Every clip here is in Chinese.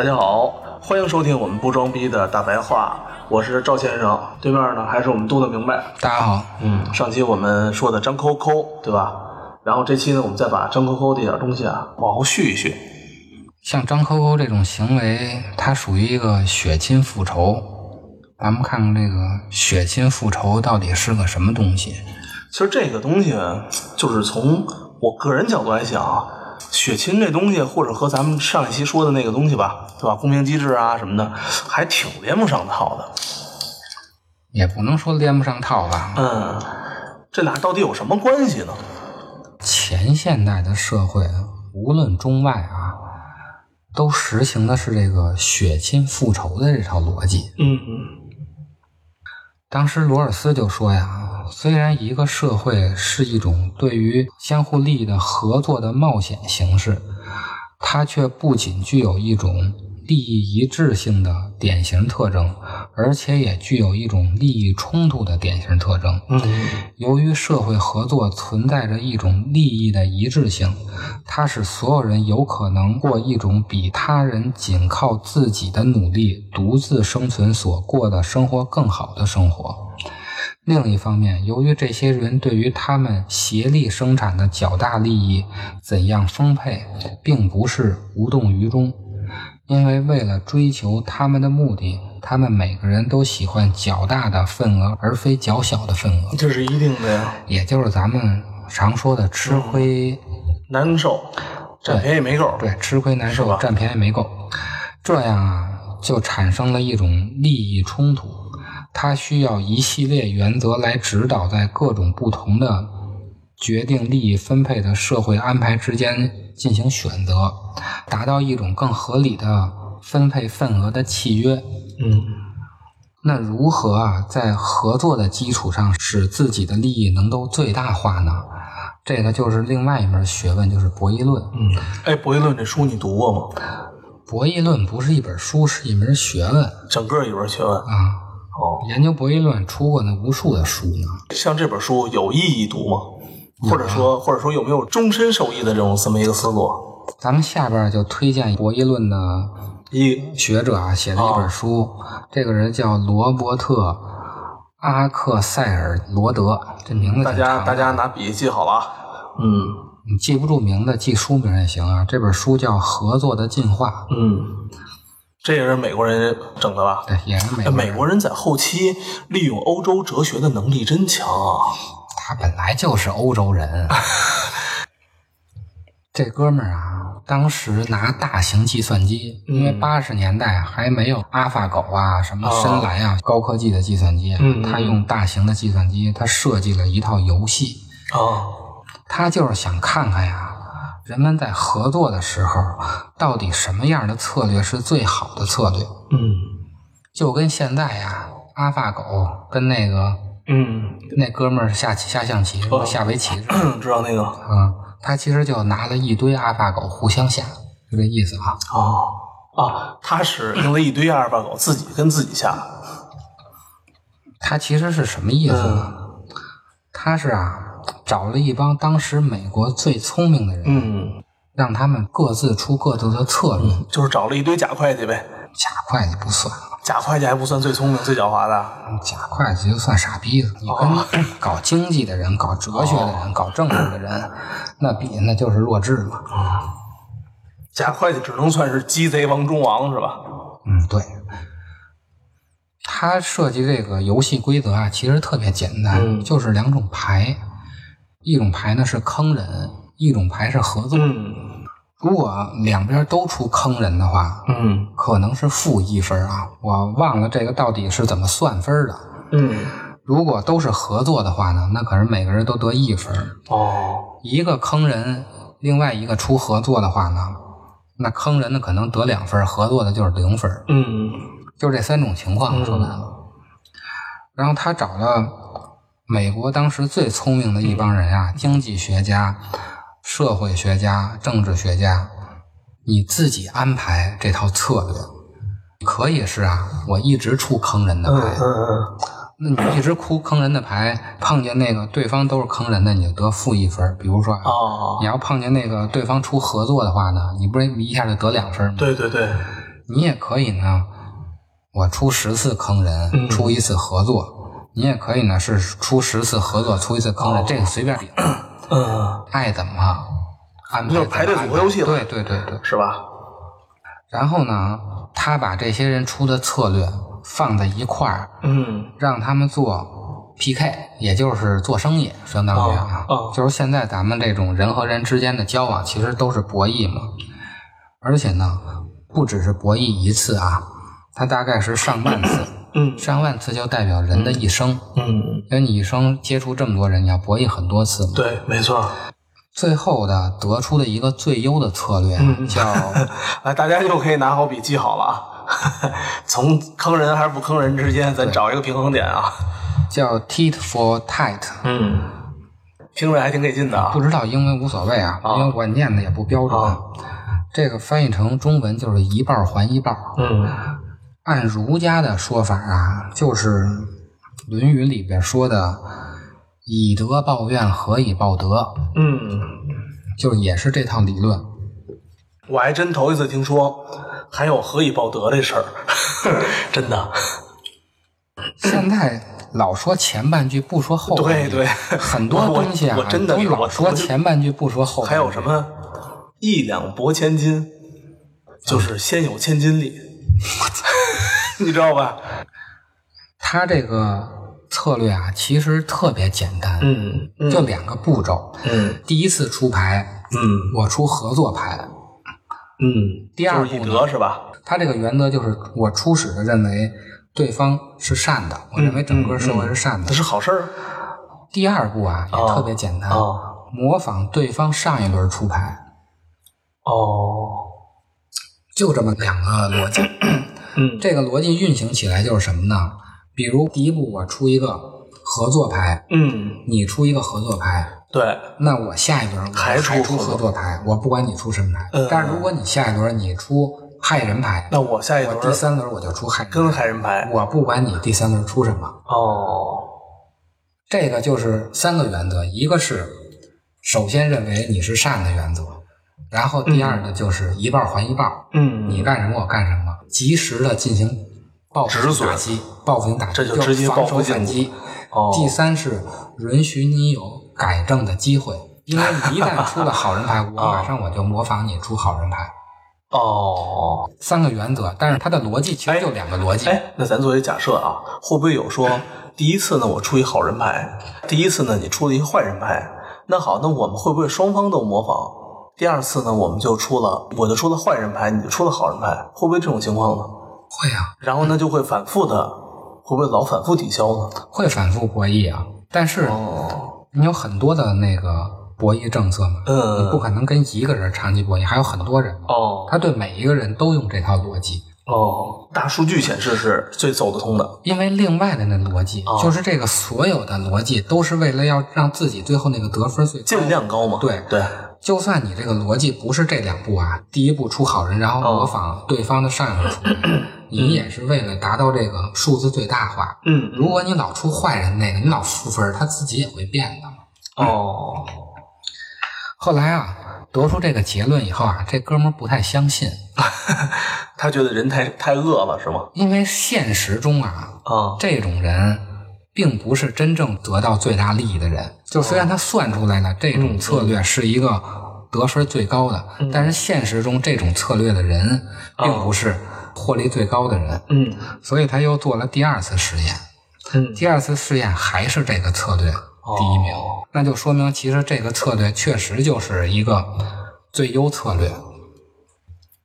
大家好，欢迎收听我们不装逼的大白话，我是赵先生，对面呢还是我们度的明白。大家好，嗯，上期我们说的张扣扣，对吧？然后这期呢，我们再把张扣扣这点东西啊往后续一续。像张扣扣这种行为，它属于一个血亲复仇。咱们看看这个血亲复仇到底是个什么东西？其实这个东西，就是从我个人角度来讲啊，血亲这东西，或者和咱们上一期说的那个东西吧，对吧？公平机制啊什么的，还挺连不上套的。也不能说连不上套吧。嗯，这俩到底有什么关系呢？前现代的社会，无论中外啊，都实行的是这个血亲复仇的这套逻辑。嗯嗯当时罗尔斯就说呀，虽然一个社会是一种对于相互利益的合作的冒险形式，它却不仅具有一种利益一致性的典型特征，而且也具有一种利益冲突的典型特征。嗯由于社会合作存在着一种利益的一致性，它使所有人有可能过一种比他人仅靠自己的努力独自生存所过的生活更好的生活。另一方面，由于这些人对于他们协力生产的较大利益怎样分配，并不是无动于衷，因为为了追求他们的目的，他们每个人都喜欢较大的份额，而非较小的份额。这是一定的呀，也就是咱们常说的吃亏，难受，占便宜没够。对，吃亏难受，占便宜没够，这样啊，就产生了一种利益冲突。它需要一系列原则来指导在各种不同的决定利益分配的社会安排之间进行选择，达到一种更合理的分配份额的契约。嗯那如何啊，在合作的基础上使自己的利益能够最大化呢？这个就是另外一门学问，就是博弈论。嗯，哎，博弈论这书你读过吗？博弈论不是一本书，是一门学问整个一门学问。啊。哦，研究博弈论出过那无数的书呢。像这本书有意义读吗？或者说，或者说有没有终身受益的这种这么一个思路？咱们下边就推荐博弈论的一学者啊写的一本书，这个人叫罗伯特·阿克塞尔罗德，这名字大家大家拿笔记好了啊。嗯你记不住名字，记书名也行啊。这本书叫《合作的进化》，嗯，这也是美国人整的吧？对，也是美哎国人。美国人在后期利用欧洲哲学的能力真强啊！他本来就是欧洲人。这哥们儿啊，当时拿大型计算机，因为嗯八十年代还没有阿法狗啊、什么深蓝啊、高科技的计算机他用大型的计算机，他设计了一套游戏。哦，他就是想看看呀，人们在合作的时候，到底什么样的策略是最好的策略？嗯就跟现在呀，阿法狗跟那个嗯，那哥们儿下棋下象棋、哦下围棋知道那个啊，他其实就拿了一堆阿法狗互相下，就这意思啊。哦，啊，他是用了一堆阿尔法狗自己跟自己下，他其实是什么意思呢？嗯他是啊，找了一帮当时美国最聪明的人，嗯，让他们各自出各自的策略。就是找了一堆假会计呗，假会计不算，假会计还不算最聪明、最狡猾的，假会计就算傻逼了。你哦跟 搞经济的人、搞哲学的人、搞政治的人，那比那就是弱智嘛。假会计只能算是鸡贼王中王是吧？嗯，对。他设计这个游戏规则啊，其实特别简单，嗯就是两种牌，一种牌呢是坑人，一种牌是合作。嗯如果两边都出坑人的话，嗯可能是负一分啊，我忘了这个到底是怎么算分的。嗯，如果都是合作的话呢，那可是每个人都得一分。哦，一个坑人，另外一个出合作的话呢，那坑人的可能得两分，合作的就是零分。嗯就这三种情况，说白了。然后他找了美国当时最聪明的一帮人啊，经济学家、社会学家、政治学家，你自己安排这套策略。可以是啊，我一直出坑人的嗯牌，嗯那你一直出坑人的牌，碰见那个对方都是坑人的，你就得负一分。比如说啊，哦你，要碰见那个对方出合作的话呢，你不是一下就得两分吗？对对对，你也可以呢，我出十次坑人，嗯出一次合作。你也可以呢，是出十次合作，出一次坑人，这个随便领，嗯，爱怎么安排就是排队怎么安排组合游戏了对对对对。是吧？然后呢，他把这些人出的策略放在一块儿，嗯让他们做 PK，也就是做生意，相当于啊，哦哦就是现在咱们这种人和人之间的交往，其实都是博弈嘛。而且呢，不只是博弈一次啊，它大概是上万次，嗯上万次就代表人的一生。嗯，因为你一生接触这么多人，你要博弈很多次嘛。对，没错。最后的得出的一个最优的策略叫来，大家又可以拿好笔记好了啊。从坑人还是不坑人之间，咱找一个平衡点啊。叫 tit for tat，嗯，听着还挺给劲的啊不。知道英文无所谓啊，啊因为我念的也不标准。啊这个翻译成中文就是一半还一半。嗯按儒家的说法啊，就是《论语》里边说的“以德报怨，何以报德嗯，”，就也是这套理论。我还真头一次听说还有何以报德这事儿，真的。现在老说前半句不说后半句，对对很多东西啊，我真的老说前半句不说后半句。还有什？么一两拨千金，就是先有千斤力，你知道吧？他这个策略啊，其实特别简单，嗯嗯就两个步骤。嗯第一次出牌，嗯我出合作牌。嗯，第二就是以步呢德是吧？他这个原则就是我初始的认为对方是善的，我认为整个社会是善的。这是好事儿第二步啊也哦特别简单，哦模仿对方上一轮出牌，哦。就这么两个逻辑。嗯这个逻辑运行起来就是什么呢？比如第一步我出一个合作牌，嗯，你出一个合作牌，对，那我下一轮我还出出合作牌，我不管你出什么牌。嗯但是如果你下一轮你出害人牌，那我下一我轮第三轮我就出害人跟，害人牌。我不管你第三轮出什么。哦，这个就是三个原则，一个是首先认为你是善的原则，然后第二呢就是一半还一半，嗯，你干什么我干什么，及时的进行报复止损性打击，报复性打击这就直接防守报复性反击。哦第三是允许你有改正的机会，因为一旦出了好人牌，我 马上我就模仿你出好人牌。哦，三个原则，但是它的逻辑其实就两个逻辑。哎，那咱作为假设啊，会不会有说，第一次呢我出一好人牌，第一次呢你出了一个坏人牌，那好，那我们会不会双方都模仿？第二次呢，我们就出了，我就出了坏人牌，你就出了好人牌，会不会这种情况呢？会啊，然后呢，就会反复的，会不会老反复抵消呢？会反复博弈啊，但是哦，你有很多的那个博弈政策嘛，嗯你不可能跟一个人长期博弈，还有很多人嘛，哦，他对每一个人都用这套逻辑，哦，大数据显示是最走得通的。因为另外的那逻辑、哦就是这个所有的逻辑都是为了要让自己最后那个得分最高，尽量高嘛。对对，就算你这个逻辑不是这两步啊，第一步出好人，然后模仿对方的上一个出牌，你也是为了达到这个数字最大化。嗯如果你老出坏人那个，你老负分，他自己也会变的。哦，后来啊，得出这个结论以后啊，这哥们儿不太相信，他觉得人太太恶了是吗？因为现实中啊，啊，这种人并不是真正得到最大利益的人。就虽然他算出来了这种策略是一个得分最高的，但是现实中这种策略的人并不是获利最高的人。嗯。所以他又做了第二次实验，嗯。第二次试验还是这个策略第一名，那就说明其实这个策略确实就是一个最优策略。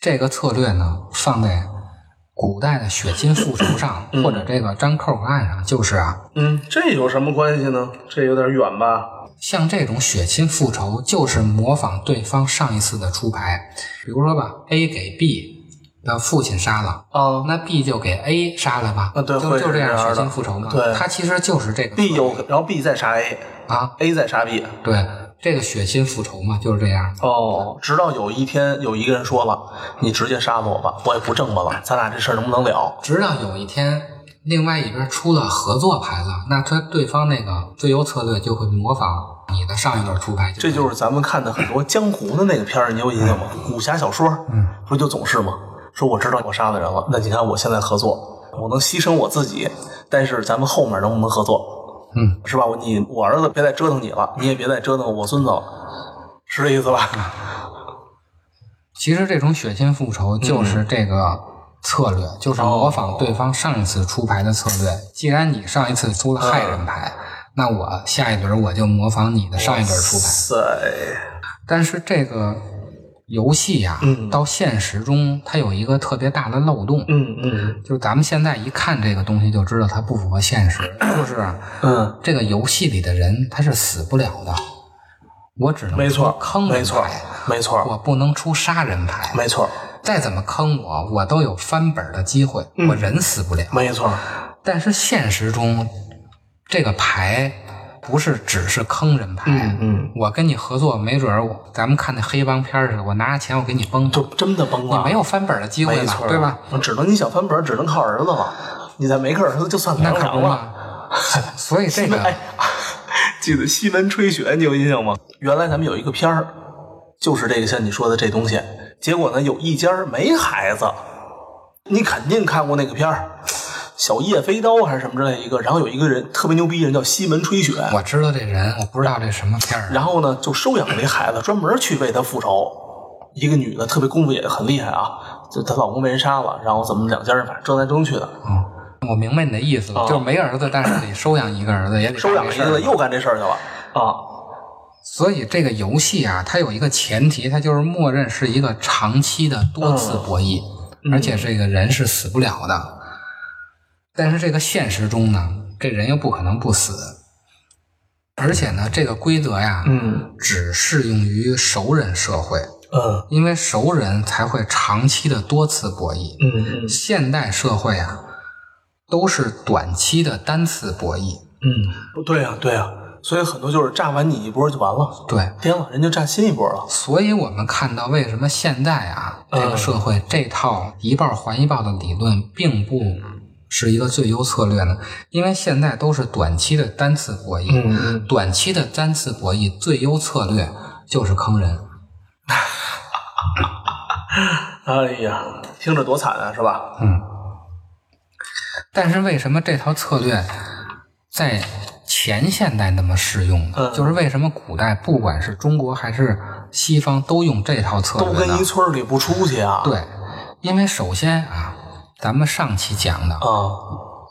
这个策略呢，放在古代的血亲复仇上，或者这个张扣案上，就是啊，嗯，这有什么关系呢？这有点远吧？像这种血亲复仇，就是模仿对方上一次的出牌。比如说吧，A 给 B 的父亲杀了，哦那 B 就给 A 杀了吧？啊对会就就是这样血亲复仇嘛。对它其实就是这个，B 有，然后 B 再杀 A，A 啊，再杀 B。对，这个血亲复仇嘛，就是这样。哦，直到有一天有一个人说了：“你直接杀了我吧，我也不挣巴了，咱俩这事儿能不能了直到有一天，另外一边出了合作牌了，那他对方那个最优策略就会模仿你的上一段出牌？”。这就是咱们看的很多江湖的那个片儿，你有印象吗？武侠小说，嗯，不就总是吗？说我知道我杀了人了，那你看我现在合作，我能牺牲我自己，但是咱们后面能不能合作？嗯，是吧？我你我儿子别再折腾你了，你也别再折腾我孙子了，是这意思吧？其实这种血亲复仇就是这个策略，就是模仿对方上一次出牌的策略。既然你上一次出了害人牌，那我下一轮我就模仿你的上一轮出牌。塞，但是这个游戏呀、嗯到现实中它有一个特别大的漏洞。嗯嗯就是咱们现在一看这个东西就知道它不符合现实，就是嗯，这个游戏里的人他是死不了的，我只能没错出坑人没错牌，没错我不能出杀人牌，没错，再怎么坑我，我都有翻本的机会，我人死不了。没错，但是现实中，这个牌不是只是坑人牌，嗯嗯，我跟你合作，没准儿咱们看那黑帮片儿似的，我拿着钱我给你崩，就真的崩了，你没有翻本的机会了，对吧？？只能你想翻本，只能靠儿子了。你再没个儿子，就算那凉凉了。可不嘛。所以这个哎，记得西门吹雪，你有印象吗？原来咱们有一个片儿，就是这个像你说的这东西。结果呢，有一家没孩子，你肯定看过那个片儿，小叶飞刀还是什么之类一个。然后有一个人特别牛逼，人叫西门吹雪。我知道这人，我不知道这什么片儿啊。然后呢，就收养了一孩子，专门去为他复仇。一个女的特别功夫也很厉害啊，就她老公被人杀了，然后怎么两家人反正争来争去的，我明白你的意思了，哦就是没儿子，但是得收养一个儿子，也得收养了一个又干这事儿去了啊。所以这个游戏啊，它有一个前提，它就是默认是一个长期的多次博弈，而且这个人是死不了的。但是这个现实中呢，这人又不可能不死，而且呢，这个规则呀，嗯只适用于熟人社会，嗯因为熟人才会长期的多次博弈。嗯嗯现代社会啊，都是短期的单次博弈。嗯，不对呀、对呀、所以很多就是炸完你一波就完了，对，颠了，人就炸新一波了。所以我们看到为什么现在啊，嗯这个社会这套一报还一报的理论并不是一个最优策略呢？因为现在都是短期的单次博弈，短期的单次博弈最优策略就是坑人。哎呀，听着多惨啊，是吧？嗯但是为什么这套策略在前现代那么适用呢？嗯就是为什么古代不管是中国还是西方都用这套策略呢都跟一？村里不出去啊。对，因为首先啊，咱们上期讲的啊，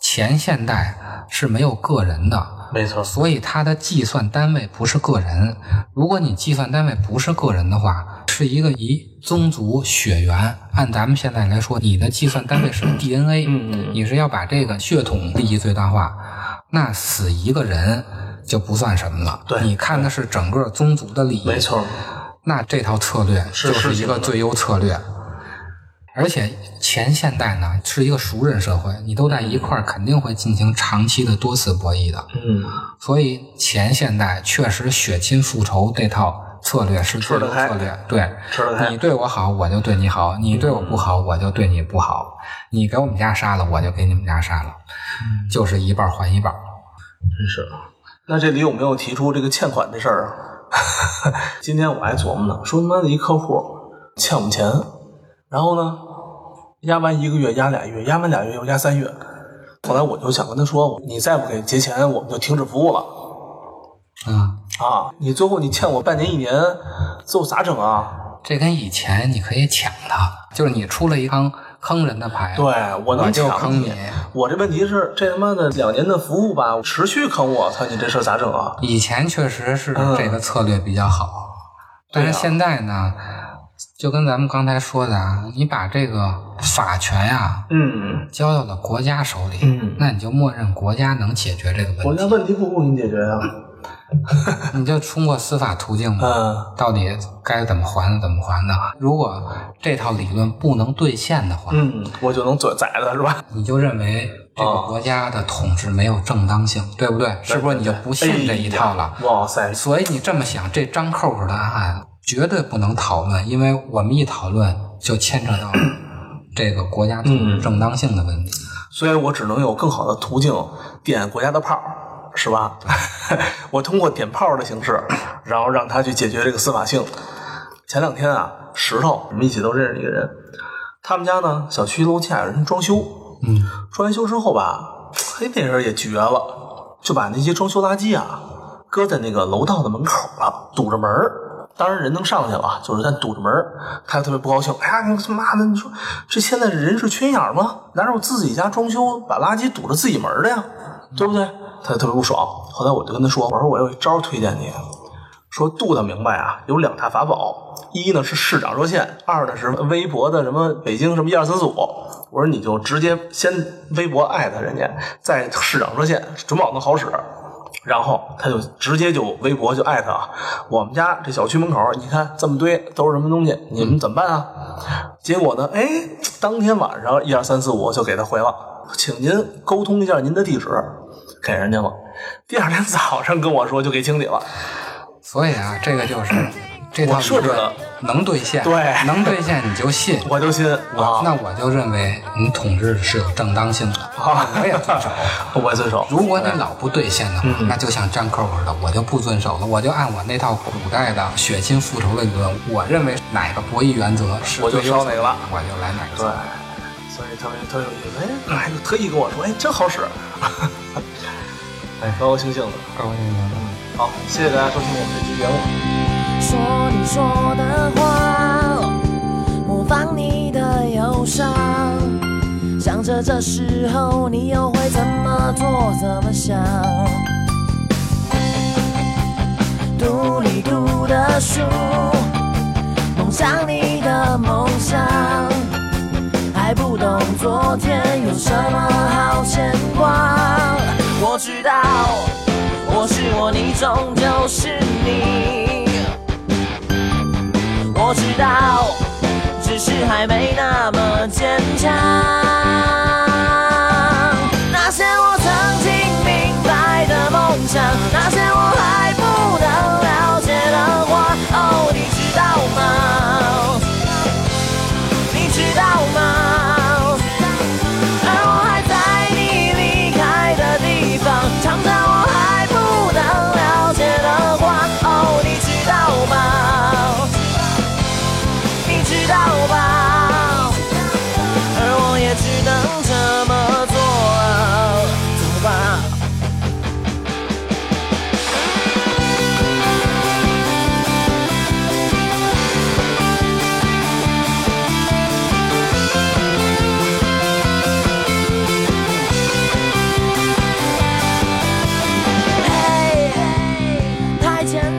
前现代是没有个人的，没错。所以它的计算单位不是个人。如果你计算单位不是个人的话，是一个以宗族血缘，按咱们现在来说，你的计算单位是 DNA，嗯你是要把这个血统利益最大化，那死一个人就不算什么了。对你看的是整个宗族的利益，没错。那这套策略就是一个最优策略。而且前现代呢是一个熟人社会，你都在一块儿，肯定会进行长期的多次博弈的。嗯所以前现代确实血亲复仇这套策略是自由吃得开策略，对，你对我好，我就对你好；你对我不好，我就对你不好。你给我们家杀了，我就给你们家杀了，嗯就是一半还一半。真是。那这里有没有提出这个欠款的事儿啊？今天我还琢磨呢，说他妈的一客户欠我们钱，然后呢，压完一个月，压俩月，压完俩月又压三月。后来我就想跟他说，你再不给结钱，我们就停止服务了啊，啊！你最后你欠我半年一年，最后咋整啊？这跟以前你可以抢他，就是你出了一张坑人的牌，对我能抢你。我这问题是，这他妈的两年的服务吧，持续坑我，操你这事儿咋整啊？以前确实是嗯这个策略比较好，但是现在呢，就跟咱们刚才说的啊，你把这个法权呀、嗯，交到了国家手里，嗯那你就默认国家能解决这个问题国家问题，不给你解决啊。你就通过司法途径嘛，嗯到底该怎么还怎么还的。如果这套理论不能兑现的话，嗯，我就能做宰了是吧？你就认为这个啊国家的统治没有正当性，对不对？是不是你就不信这一套了？哎哇塞，所以你这么想，这张扣扣的案绝对不能讨论，因为我们一讨论就牵扯到 这个国家统治正当性的问题。所以我只能有更好的途径点国家的炮，是吧？我通过点炮的形式，然后让他去解决这个司法性。前两天啊，石头我们一起都认识一个人，他们家呢小区楼下有人装修，嗯，装完修之后吧，嘿，那人也绝了，就把那些装修垃圾啊搁在那个楼道的门口了，堵着门儿当然人能上去了，就是但堵着门他就特别不高兴。哎呀，你他妈的，你说这现在人是缺眼吗？哪有自己家装修把垃圾堵着自己门的呀？对不对？他就特别不爽。后来我就跟他说，我说我有一招推荐你，说杜他明白啊，有两大法宝，一呢是市长热线，二呢是微博的什么北京什么一二三四五。我说你就直接先微博艾特人家，在市长热线准保能好使。然后他就直接就微博就艾特啊，我们家这小区门口，你看这么堆都是什么东西，你们怎么办啊？结果呢，哎，当天晚上一二三四五就给他回了，请您沟通一下您的地址，给人家了。第二天早上跟我说就给清理了。所以啊，这个就是这套我设置了能兑现，对能兑现你就信。我就信我啊，那我就认为你统治是有正当性的，啊我也遵守。我也遵守。如果你老不兑现的话，那就像张扣似的，我就不遵守了，我就按我那套古代的血亲复仇的理论，我认为哪个博弈原则是我就烧哪个了我就来哪个对。，所以特别特别有意思。哎，还特意跟我说，哎，真好使。哎，高高兴兴的。高兴兴的。好，谢谢大家收听我们这期节目。说你说的话，模仿你的忧伤，想着这时候你又会怎么做怎么想。读你读的书，梦想你的梦想，还不懂昨天有什么好牵挂。我知道。我是我，你终究是你。我知道，只是还没那么坚强。那些我曾经明白的梦想，那些我还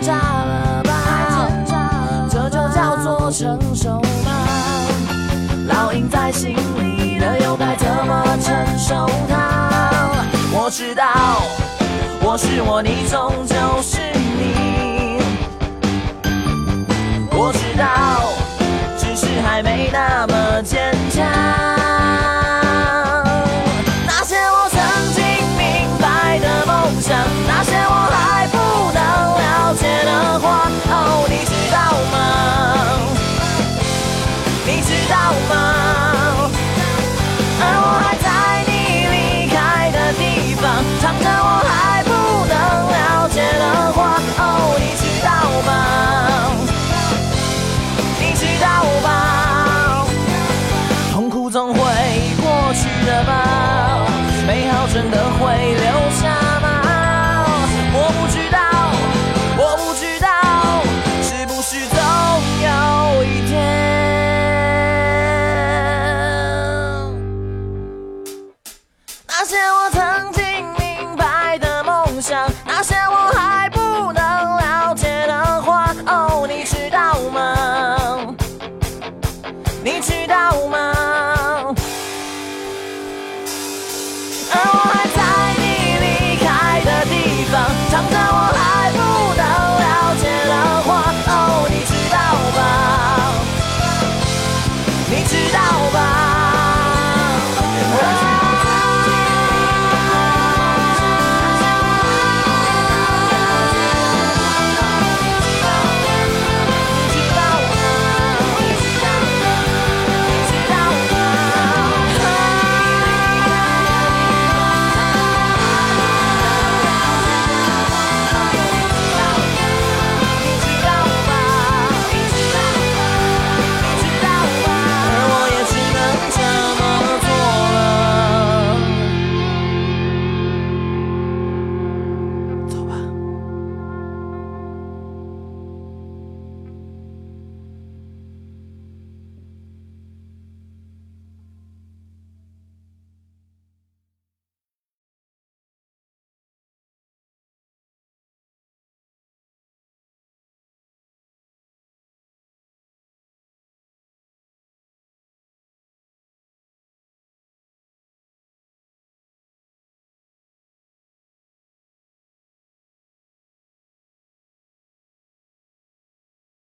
炸了吧？这就叫做成熟吗？烙印在心里的又该怎么承受它？我知道，我是我，你终究是你。我知道，只是还没那么坚。